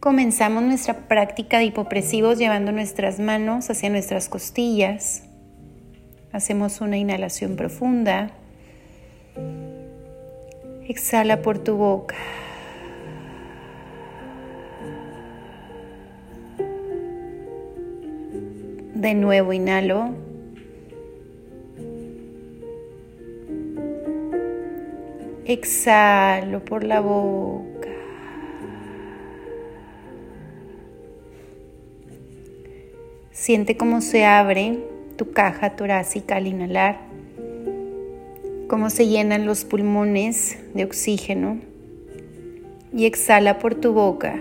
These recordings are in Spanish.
Comenzamos nuestra práctica de hipopresivos llevando nuestras manos hacia nuestras costillas. Hacemos una inhalación profunda. Exhala por tu boca. De nuevo inhalo. Exhalo por la boca. Siente cómo se abre tu caja torácica al inhalar, cómo se llenan los pulmones de oxígeno y exhala por tu boca.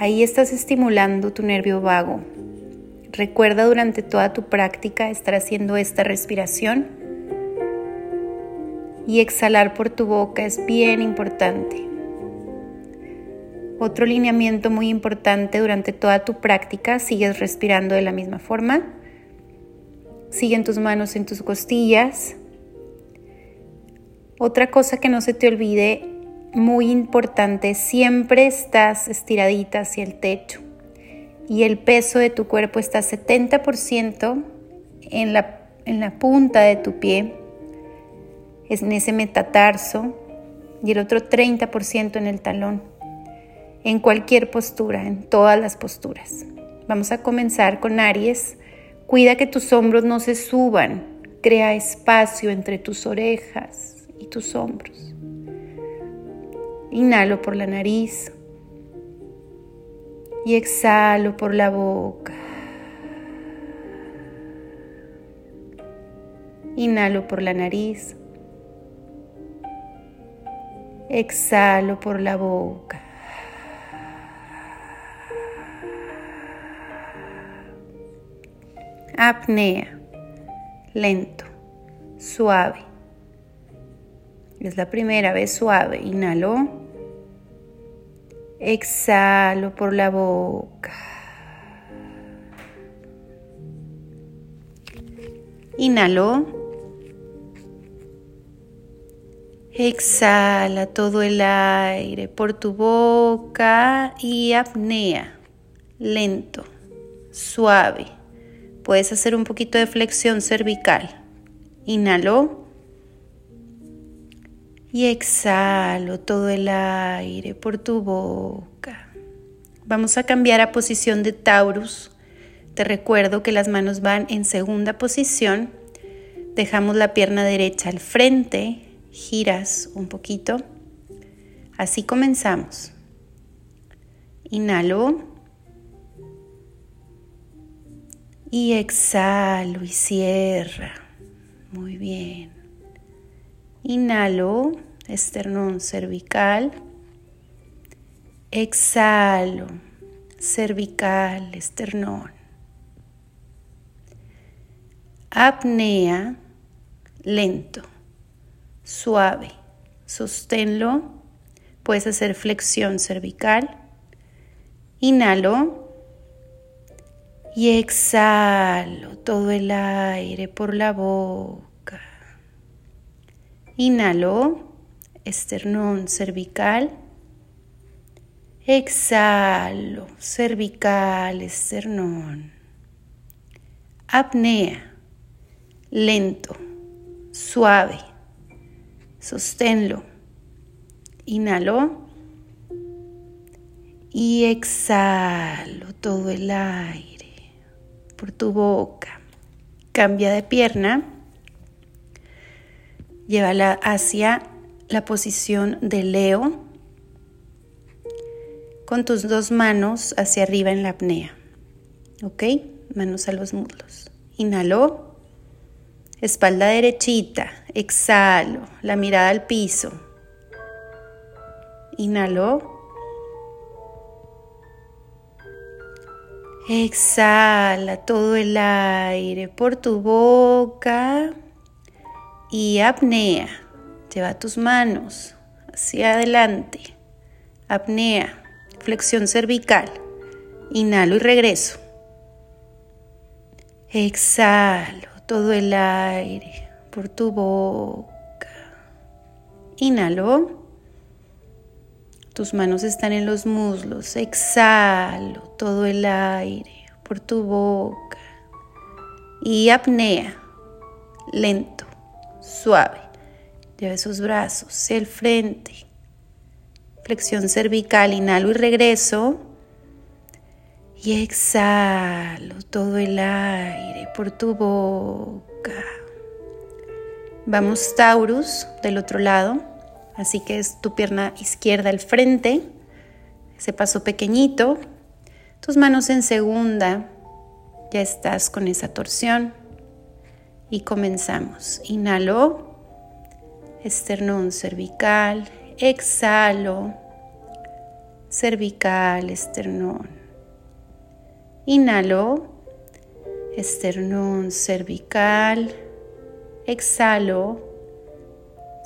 Ahí estás estimulando tu nervio vago. Recuerda durante toda tu práctica estar haciendo esta respiración y exhalar por tu boca es bien importante. Otro lineamiento muy importante durante toda tu práctica, sigues respirando de la misma forma. Siguen tus manos en tus costillas. Otra cosa que no se te olvide, muy importante, siempre estás estiradita hacia el techo y el peso de tu cuerpo está 70% en la, en la punta de tu pie, en ese metatarso, y el otro 30% en el talón en cualquier postura, en todas las posturas. Vamos a comenzar con Aries. Cuida que tus hombros no se suban. Crea espacio entre tus orejas y tus hombros. Inhalo por la nariz y exhalo por la boca. Inhalo por la nariz. Exhalo por la boca. Apnea, lento, suave. Es la primera vez suave. Inhalo. Exhalo por la boca. Inhalo. Exhala todo el aire por tu boca y apnea, lento, suave. Puedes hacer un poquito de flexión cervical. Inhalo. Y exhalo todo el aire por tu boca. Vamos a cambiar a posición de Taurus. Te recuerdo que las manos van en segunda posición. Dejamos la pierna derecha al frente. Giras un poquito. Así comenzamos. Inhalo. Y exhalo y cierra. Muy bien. Inhalo, esternón cervical. Exhalo, cervical, esternón. Apnea, lento, suave. Sosténlo. Puedes hacer flexión cervical. Inhalo y exhalo todo el aire por la boca. Inhalo, esternón cervical. Exhalo, cervical, esternón. Apnea, lento, suave. Sosténlo. Inhalo y exhalo todo el aire por tu boca. Cambia de pierna. Llévala hacia la posición de Leo con tus dos manos hacia arriba en la apnea. ¿Ok? Manos a los muslos. Inhalo. Espalda derechita. Exhalo. La mirada al piso. Inhalo. Exhala todo el aire por tu boca y apnea. Lleva tus manos hacia adelante. Apnea, flexión cervical. Inhalo y regreso. Exhalo todo el aire por tu boca. Inhalo. Tus manos están en los muslos. Exhalo todo el aire por tu boca. Y apnea. Lento, suave. Lleva esos brazos hacia el frente. Flexión cervical, inhalo y regreso. Y exhalo todo el aire por tu boca. Vamos Taurus del otro lado. Así que es tu pierna izquierda al frente, ese paso pequeñito, tus manos en segunda, ya estás con esa torsión. Y comenzamos. Inhalo, esternón cervical, exhalo, cervical, esternón. Inhalo, esternón cervical, exhalo,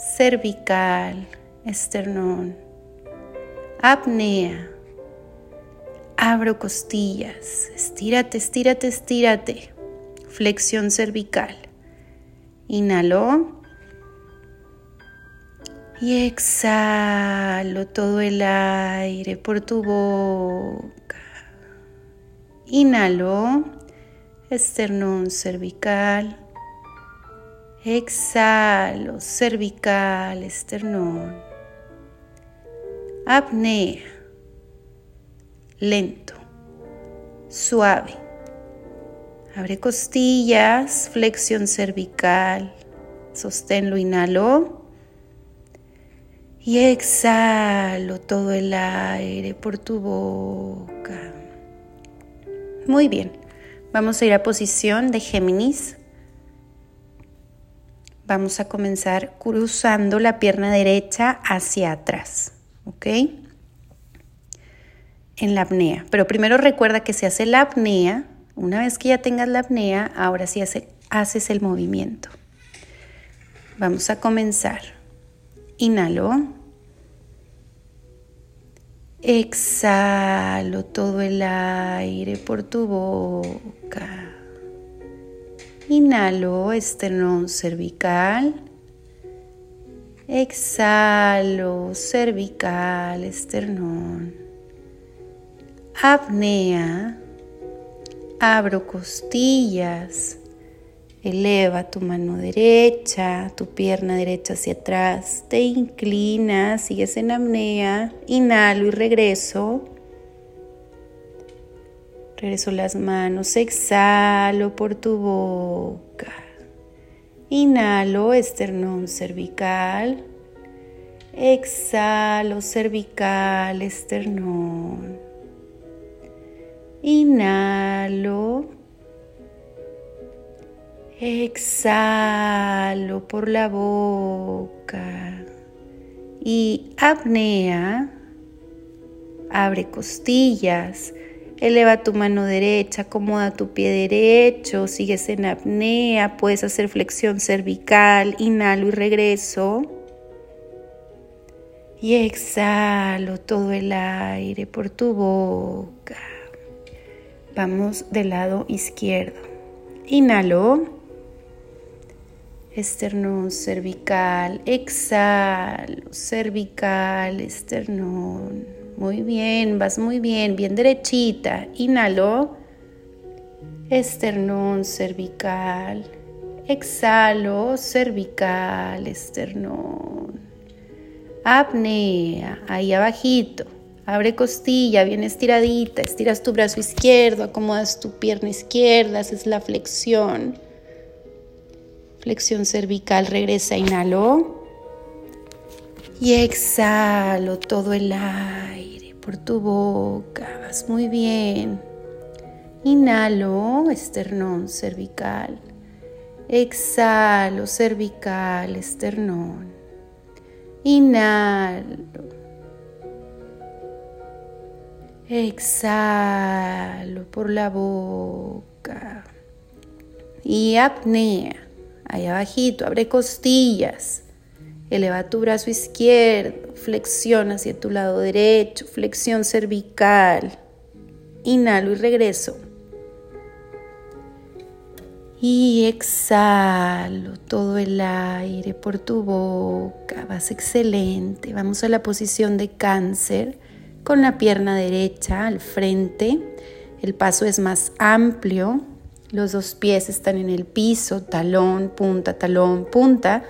cervical, esternón, apnea. Abro costillas, estírate, estírate, estírate. Flexión cervical. Inhalo. Y exhalo todo el aire por tu boca. Inhalo, esternón cervical. Exhalo, cervical, esternón. Apnea. Lento, suave. Abre costillas, flexión cervical. Sosténlo, inhalo. Y exhalo todo el aire por tu boca. Muy bien. Vamos a ir a posición de Géminis. Vamos a comenzar cruzando la pierna derecha hacia atrás, ¿ok? En la apnea. Pero primero recuerda que se hace la apnea. Una vez que ya tengas la apnea, ahora sí haces el movimiento. Vamos a comenzar. Inhalo. Exhalo todo el aire por tu boca. Inhalo, esternón cervical. Exhalo, cervical, esternón. Apnea. Abro costillas. Eleva tu mano derecha, tu pierna derecha hacia atrás. Te inclinas, sigues en apnea. Inhalo y regreso. Regreso las manos, exhalo por tu boca. Inhalo, esternón cervical. Exhalo, cervical, esternón. Inhalo. Exhalo por la boca. Y apnea. Abre costillas Eleva tu mano derecha, acomoda tu pie derecho, sigues en apnea, puedes hacer flexión cervical, inhalo y regreso. Y exhalo todo el aire por tu boca. Vamos del lado izquierdo. Inhalo. Esternón cervical. Exhalo. Cervical, esternón. Muy bien, vas muy bien, bien derechita. Inhalo, esternón cervical. Exhalo, cervical, esternón. Apnea, ahí abajito. Abre costilla, bien estiradita. Estiras tu brazo izquierdo, acomodas tu pierna izquierda, haces la flexión. Flexión cervical, regresa, inhalo. Y exhalo todo el aire por tu boca. Vas muy bien. Inhalo, esternón cervical. Exhalo, cervical, esternón. Inhalo. Exhalo por la boca. Y apnea. Ahí abajito, abre costillas. Eleva tu brazo izquierdo, flexión hacia tu lado derecho, flexión cervical. Inhalo y regreso. Y exhalo todo el aire por tu boca. Vas excelente. Vamos a la posición de cáncer con la pierna derecha al frente. El paso es más amplio. Los dos pies están en el piso, talón, punta, talón, punta.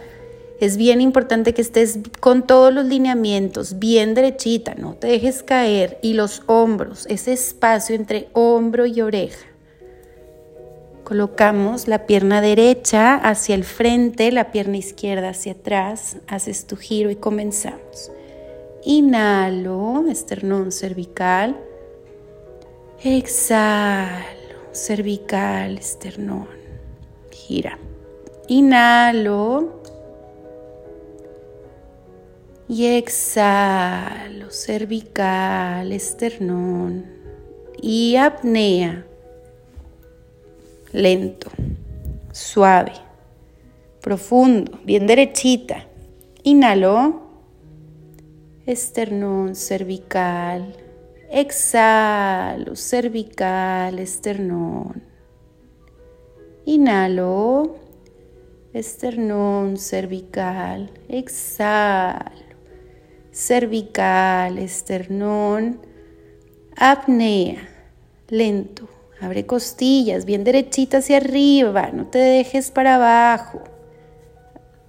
Es bien importante que estés con todos los lineamientos bien derechita, no te dejes caer. Y los hombros, ese espacio entre hombro y oreja. Colocamos la pierna derecha hacia el frente, la pierna izquierda hacia atrás, haces tu giro y comenzamos. Inhalo, esternón cervical. Exhalo, cervical, esternón. Gira. Inhalo. Y exhalo, cervical, esternón. Y apnea lento, suave, profundo, bien derechita. Inhalo, esternón cervical. Exhalo, cervical, esternón. Inhalo, esternón cervical. Exhalo, cervical, esternón. Apnea, lento Abre costillas, bien derechita hacia arriba, no te dejes para abajo.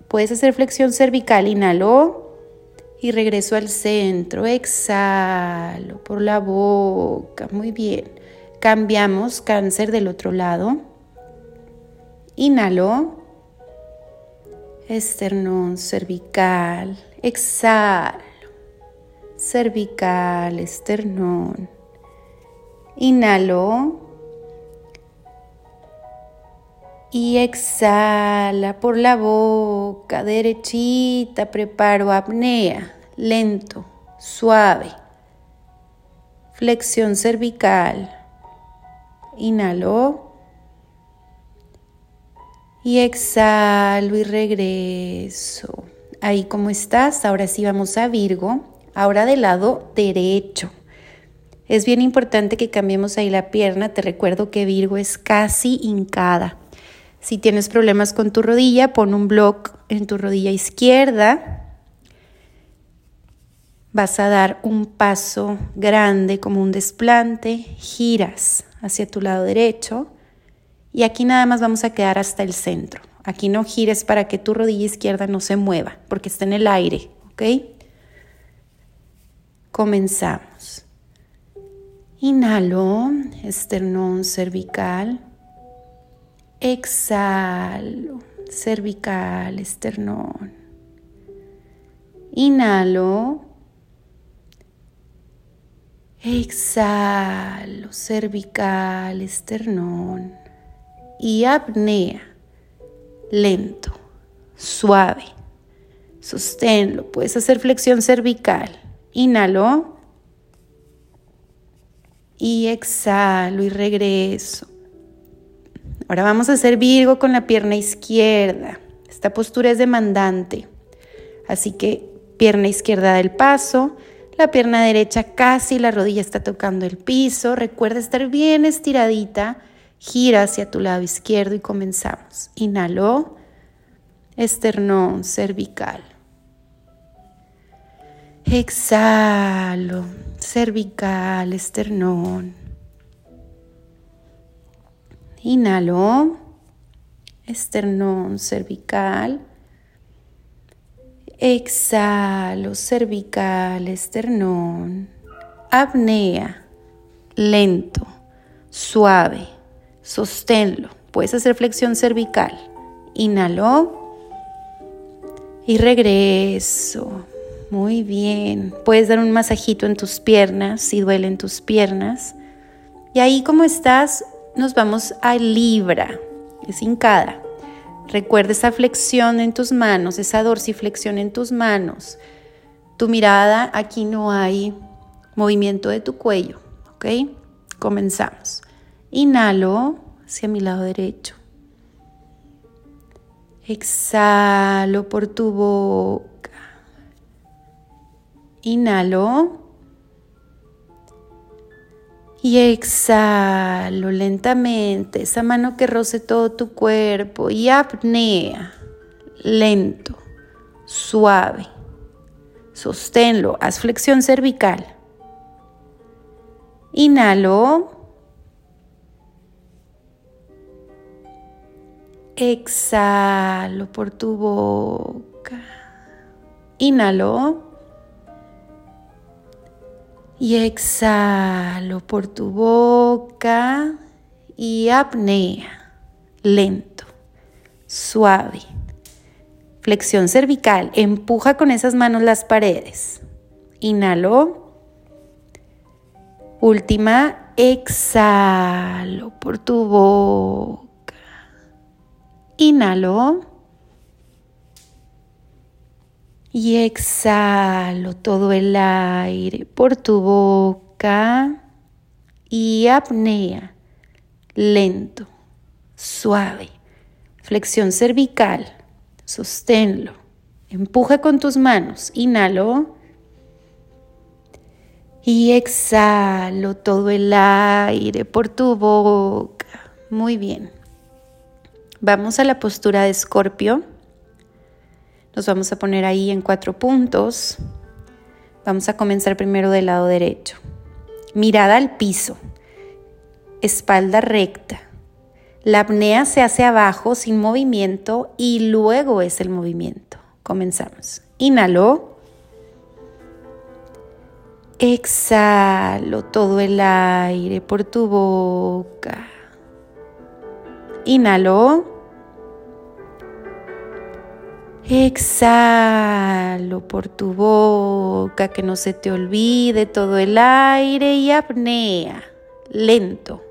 Puedes hacer flexión cervical, inhalo y regreso al centro, exhalo por la boca, muy bien. Cambiamos cáncer del otro lado. Inhalo, esternón cervical, exhalo, cervical, esternón. Inhalo y exhala por la boca, derechita, preparo apnea, lento, suave. Flexión cervical. Inhalo. Y exhalo y regreso. Ahí como estás, ahora sí vamos a Virgo, ahora del lado derecho. Es bien importante que cambiemos ahí la pierna, te recuerdo que Virgo es casi hincada. Si tienes problemas con tu rodilla, pon un block en tu rodilla izquierda. Vas a dar un paso grande como un desplante, giras hacia tu lado derecho y aquí nada más vamos a quedar hasta el centro. Aquí no gires para que tu rodilla izquierda no se mueva porque está en el aire, ¿ok? Comenzamos. Inhalo, esternón cervical. Exhalo, cervical, esternón. Inhalo. Exhalo, cervical, esternón. Y apnea, lento, suave. Sosténlo. Puedes hacer flexión cervical. Inhalo. Y exhalo y regreso. Ahora vamos a hacer Virgo con la pierna izquierda. Esta postura es demandante. Así que pierna izquierda del paso, la pierna derecha casi la rodilla está tocando el piso. Recuerda estar bien estiradita. Gira hacia tu lado izquierdo y comenzamos. Inhalo, esternón cervical. Exhalo, cervical, esternón. Inhalo, esternón cervical. Exhalo, cervical, esternón. Apnea, lento, suave. Sosténlo. Puedes hacer flexión cervical. Inhalo y regreso. Muy bien. Puedes dar un masajito en tus piernas si duelen tus piernas. Y ahí como estás, nos vamos a Libra, es hincada. Recuerda esa flexión en tus manos, esa dorsiflexión en tus manos. Tu mirada, aquí no hay movimiento de tu cuello, ¿ok? Comenzamos. Inhalo hacia mi lado derecho. Exhalo por tu boca. Inhalo. Y exhalo lentamente, esa mano que roce todo tu cuerpo y apnea, lento, suave. Sosténlo, haz flexión cervical. Inhalo. Exhalo por tu boca. Inhalo. Y exhalo por tu boca y apnea, lento, suave. Flexión cervical, empuja con esas manos las paredes. Inhalo. Última, exhalo por tu boca. Inhalo. Y exhalo todo el aire por tu boca y apnea, lento, suave. Flexión cervical, sosténlo. Empuja con tus manos, inhalo. Y exhalo todo el aire por tu boca. Muy bien. Vamos a la postura de escorpio. Nos vamos a poner ahí en cuatro puntos. Vamos a comenzar primero del lado derecho. Mirada al piso. Espalda recta. La apnea se hace abajo sin movimiento y luego es el movimiento. Comenzamos. Inhalo. Exhalo todo el aire por tu boca. Inhalo. Exhalo por tu boca, que no se te olvide todo el aire y apnea, lento,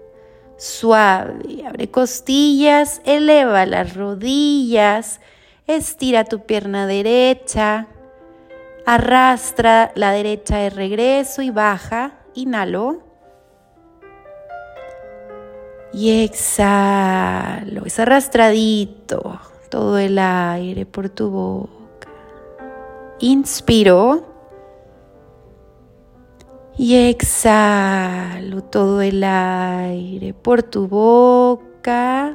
suave. Abre costillas, eleva las rodillas, estira tu pierna derecha, arrastra la derecha de regreso y baja, inhalo. Y exhalo, es arrastradito todo el aire por tu boca. Inspiro y exhalo todo el aire por tu boca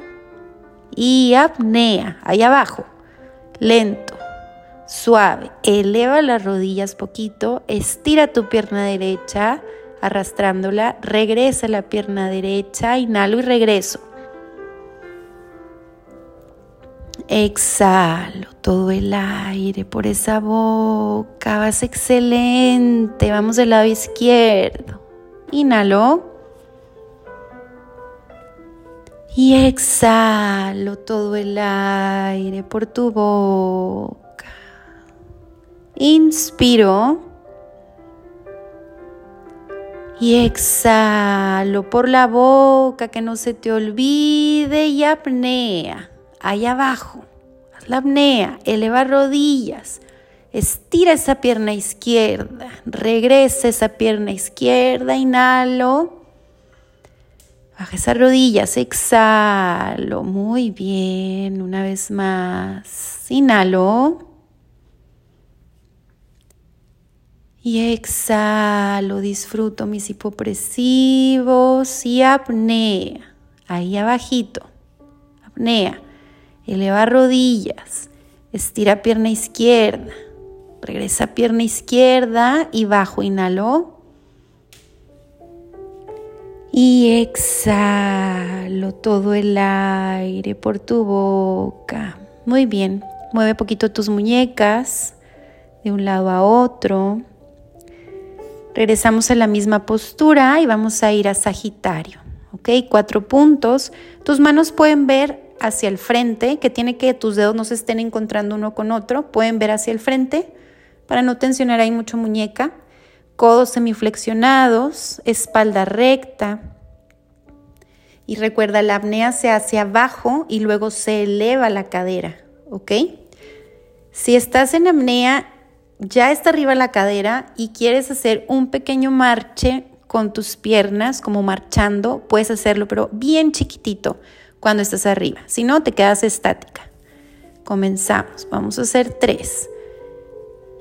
y apnea, ahí abajo, lento, suave. Eleva las rodillas poquito, estira tu pierna derecha arrastrándola, regresa la pierna derecha, inhalo y regreso. Exhalo todo el aire por esa boca. Vas excelente. Vamos del lado izquierdo. Inhalo. Y exhalo todo el aire por tu boca. Inspiro. Y exhalo por la boca, que no se te olvide y apnea ahí abajo. Haz la apnea, eleva rodillas, estira esa pierna izquierda, regresa esa pierna izquierda, inhalo. Baja esas rodillas, exhalo, muy bien, una vez más, inhalo. Y exhalo, disfruto mis hipopresivos y apnea, ahí abajito, apnea. Eleva rodillas, estira pierna izquierda, regresa pierna izquierda y bajo, inhalo. Y exhalo todo el aire por tu boca. Muy bien, mueve poquito tus muñecas de un lado a otro. Regresamos a la misma postura y vamos a ir a Sagitario. ¿Ok? Cuatro puntos. Tus manos pueden ver hacia el frente, que tiene que tus dedos no se estén encontrando uno con otro, pueden ver hacia el frente para no tensionar ahí mucho muñeca, codos semiflexionados, espalda recta. Y recuerda, la apnea se hace abajo y luego se eleva la cadera, ¿ok? Si estás en apnea, ya está arriba la cadera y quieres hacer un pequeño marche con tus piernas, como marchando, puedes hacerlo, pero bien chiquitito cuando estás arriba. Si no, te quedas estática. Comenzamos. Vamos a hacer tres.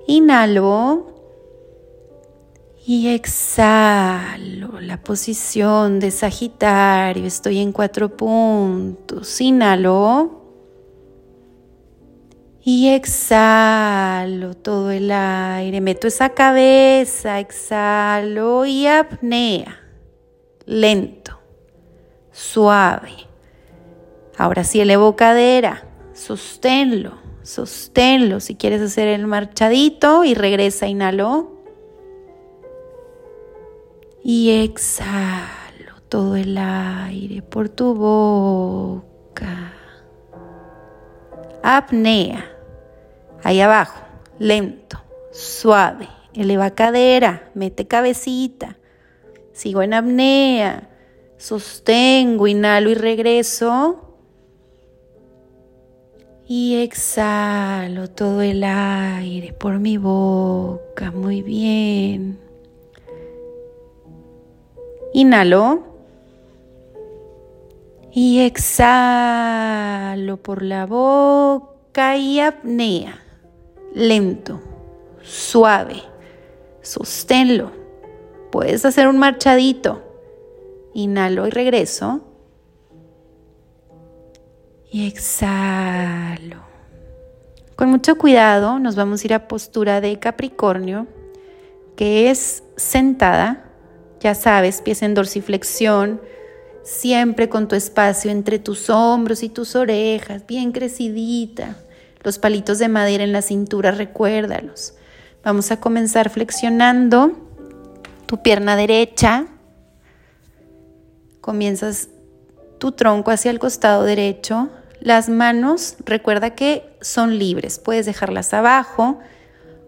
Inhalo. Y exhalo la posición de Sagitario. Estoy en cuatro puntos. Inhalo. Y exhalo todo el aire. Meto esa cabeza. Exhalo y apnea. Lento. Suave. Ahora sí elevo cadera. Sosténlo. Sosténlo. Si quieres hacer el marchadito y regresa. Inhalo y exhalo todo el aire por tu boca. Apnea. Ahí abajo, lento, suave. Eleva cadera, mete cabecita. Sigo en apnea. Sostengo, inhalo y regreso. Y exhalo todo el aire por mi boca. Muy bien. Inhalo. Y exhalo por la boca y apnea. Lento, suave. Sosténlo. Puedes hacer un marchadito. Inhalo y regreso. Y exhalo. Con mucho cuidado nos vamos a ir a postura de Capricornio, que es sentada ya sabes, pies en dorsiflexión, siempre con tu espacio entre tus hombros y tus orejas, bien crecidita. Los palitos de madera en la cintura, recuérdalos. Vamos a comenzar flexionando tu pierna derecha. Comienzas tu tronco hacia el costado derecho. Las manos, recuerda que son libres. Puedes dejarlas abajo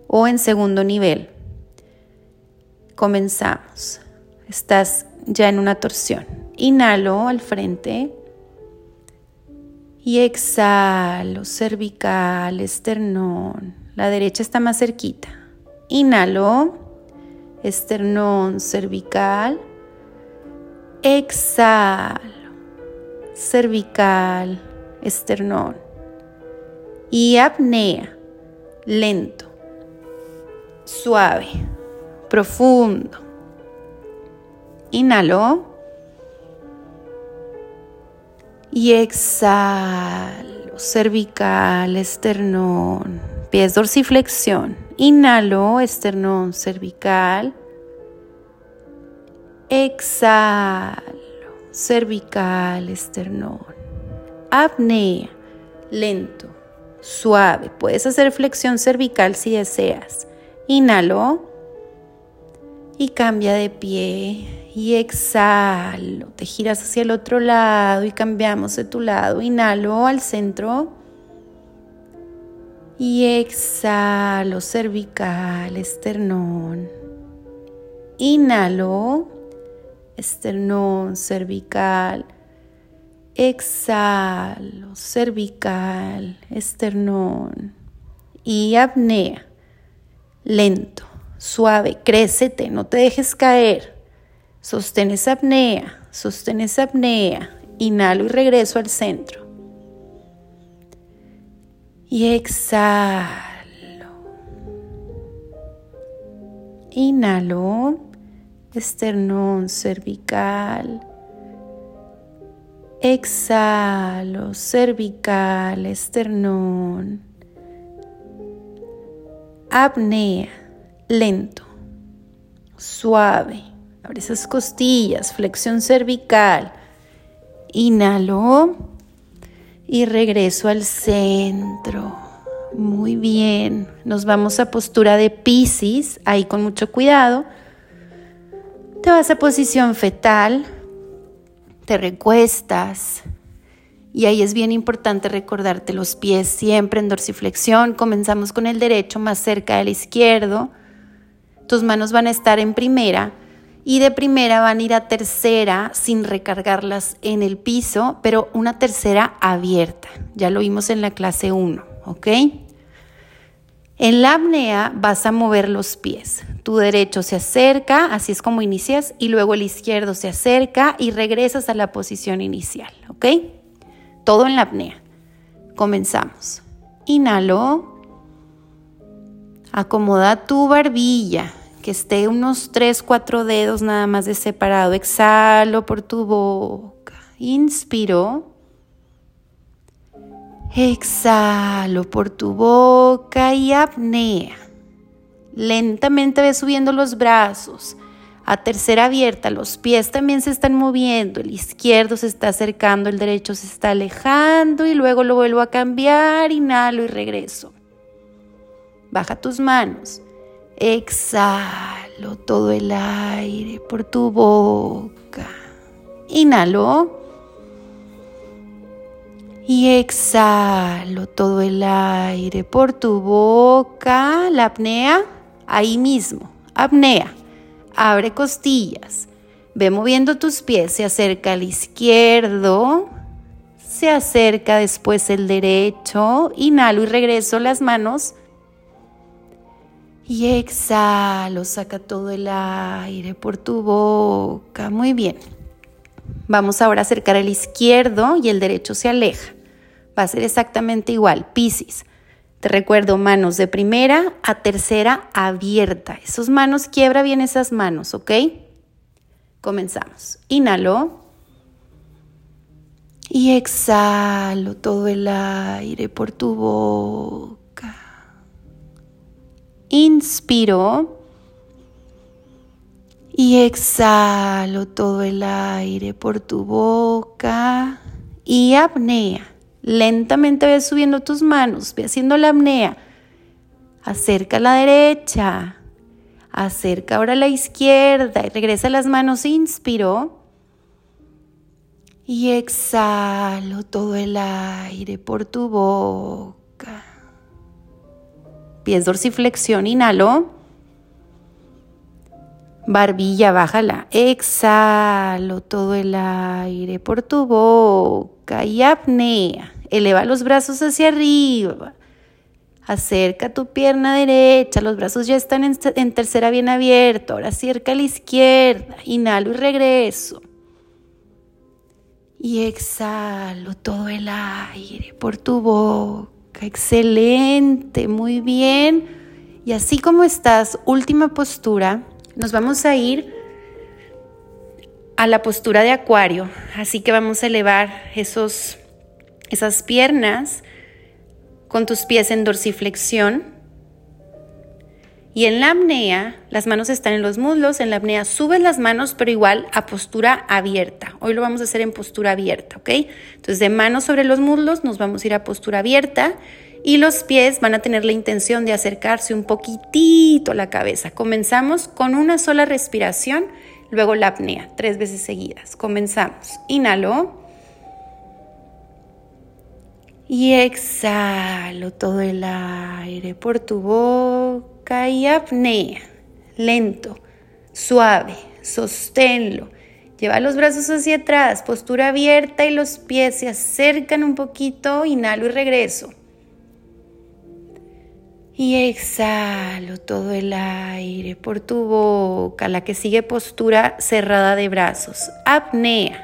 o en segundo nivel. Comenzamos. Estás ya en una torsión. Inhalo al frente. Y exhalo, cervical, esternón. La derecha está más cerquita. Inhalo, esternón, cervical. Exhalo, cervical, esternón. Y apnea, lento, suave, profundo. Inhalo. Y exhalo, cervical, esternón, pies dorsiflexión. Inhalo, esternón, cervical. Exhalo, cervical, esternón. Apnea, lento, suave. Puedes hacer flexión cervical si deseas. Inhalo y cambia de pie y exhalo. Te giras hacia el otro lado y cambiamos de tu lado. Inhalo al centro. Y exhalo, cervical, esternón. Inhalo, esternón, cervical. Exhalo, cervical, esternón. Y apnea. Lento, suave, crécete, no te dejes caer. Sostén esa apnea, sostén esa apnea. Inhalo y regreso al centro. Y exhalo. Inhalo, esternón cervical. Exhalo, cervical, esternón. Apnea, lento, suave. Abre esas costillas, flexión cervical. Inhalo y regreso al centro. Muy bien. Nos vamos a postura de Piscis, ahí con mucho cuidado. Te vas a posición fetal, te recuestas. Y ahí es bien importante recordarte los pies siempre en dorsiflexión. Comenzamos con el derecho más cerca del izquierdo. Tus manos van a estar en primera y de primera van a ir a tercera sin recargarlas en el piso, pero una tercera abierta. Ya lo vimos en la clase 1, ¿ok? En la apnea vas a mover los pies. Tu derecho se acerca, así es como inicias, y luego el izquierdo se acerca y regresas a la posición inicial, ¿ok? Todo en la apnea. Comenzamos. Inhalo. Acomoda tu barbilla que esté unos 3, 4 dedos nada más de separado. Exhalo por tu boca. Inspiro. Exhalo por tu boca y apnea. Lentamente ve subiendo los brazos. A tercera abierta, los pies también se están moviendo. El izquierdo se está acercando, el derecho se está alejando y luego lo vuelvo a cambiar. Inhalo y regreso. Baja tus manos. Exhalo todo el aire por tu boca. Inhalo. Y exhalo todo el aire por tu boca. La apnea, ahí mismo. Apnea. Abre costillas. Ve moviendo tus pies. Se acerca al izquierdo. Se acerca después el derecho. Inhalo y regreso las manos. Y exhalo. Saca todo el aire por tu boca. Muy bien. Vamos ahora a acercar el izquierdo y el derecho se aleja va a ser exactamente igual. Piscis. Te recuerdo, manos de primera a tercera abierta. Esos manos, quiebra bien esas manos, ¿ok? Comenzamos. Inhalo. Y exhalo todo el aire por tu boca. Inspiro. Y exhalo todo el aire por tu boca. Y apnea. Lentamente ve subiendo tus manos, ve haciendo la apnea. Acerca a la derecha, acerca ahora la izquierda y regresa las manos, inspiro. Y exhalo todo el aire por tu boca. Pies dorsiflexión, inhalo. Barbilla, bájala. Exhalo todo el aire por tu boca y apnea. Eleva los brazos hacia arriba. Acerca tu pierna derecha, los brazos ya están en, tercera bien abierto. Ahora acerca a la izquierda. Inhalo y regreso. Y exhalo todo el aire por tu boca. Excelente, muy bien. Y así como estás, última postura, nos vamos a ir a la postura de acuario. Así que vamos a elevar esos esas piernas con tus pies en dorsiflexión. Y en la apnea, las manos están en los muslos, en la apnea subes las manos, pero igual a postura abierta. Hoy lo vamos a hacer en postura abierta, ¿ok? Entonces de manos sobre los muslos nos vamos a ir a postura abierta y los pies van a tener la intención de acercarse un poquitito a la cabeza. Comenzamos con una sola respiración, luego la apnea, tres veces seguidas. Comenzamos. Inhalo y exhalo todo el aire por tu boca y apnea. Lento, suave, sosténlo. Lleva los brazos hacia atrás, postura abierta y los pies se acercan un poquito. Inhalo y regreso. Y exhalo todo el aire por tu boca. La que sigue postura cerrada de brazos. Apnea.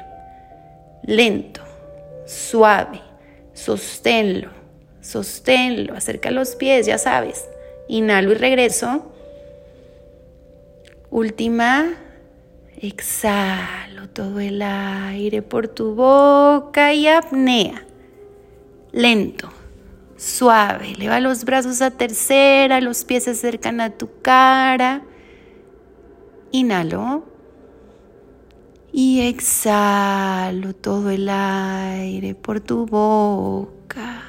Lento, suave Sosténlo, sosténlo, acerca los pies, ya sabes. Inhalo y regreso. Última, exhalo todo el aire por tu boca y apnea. Lento, suave. Eleva los brazos a tercera, los pies se acercan a tu cara. Inhalo. Y exhalo todo el aire por tu boca.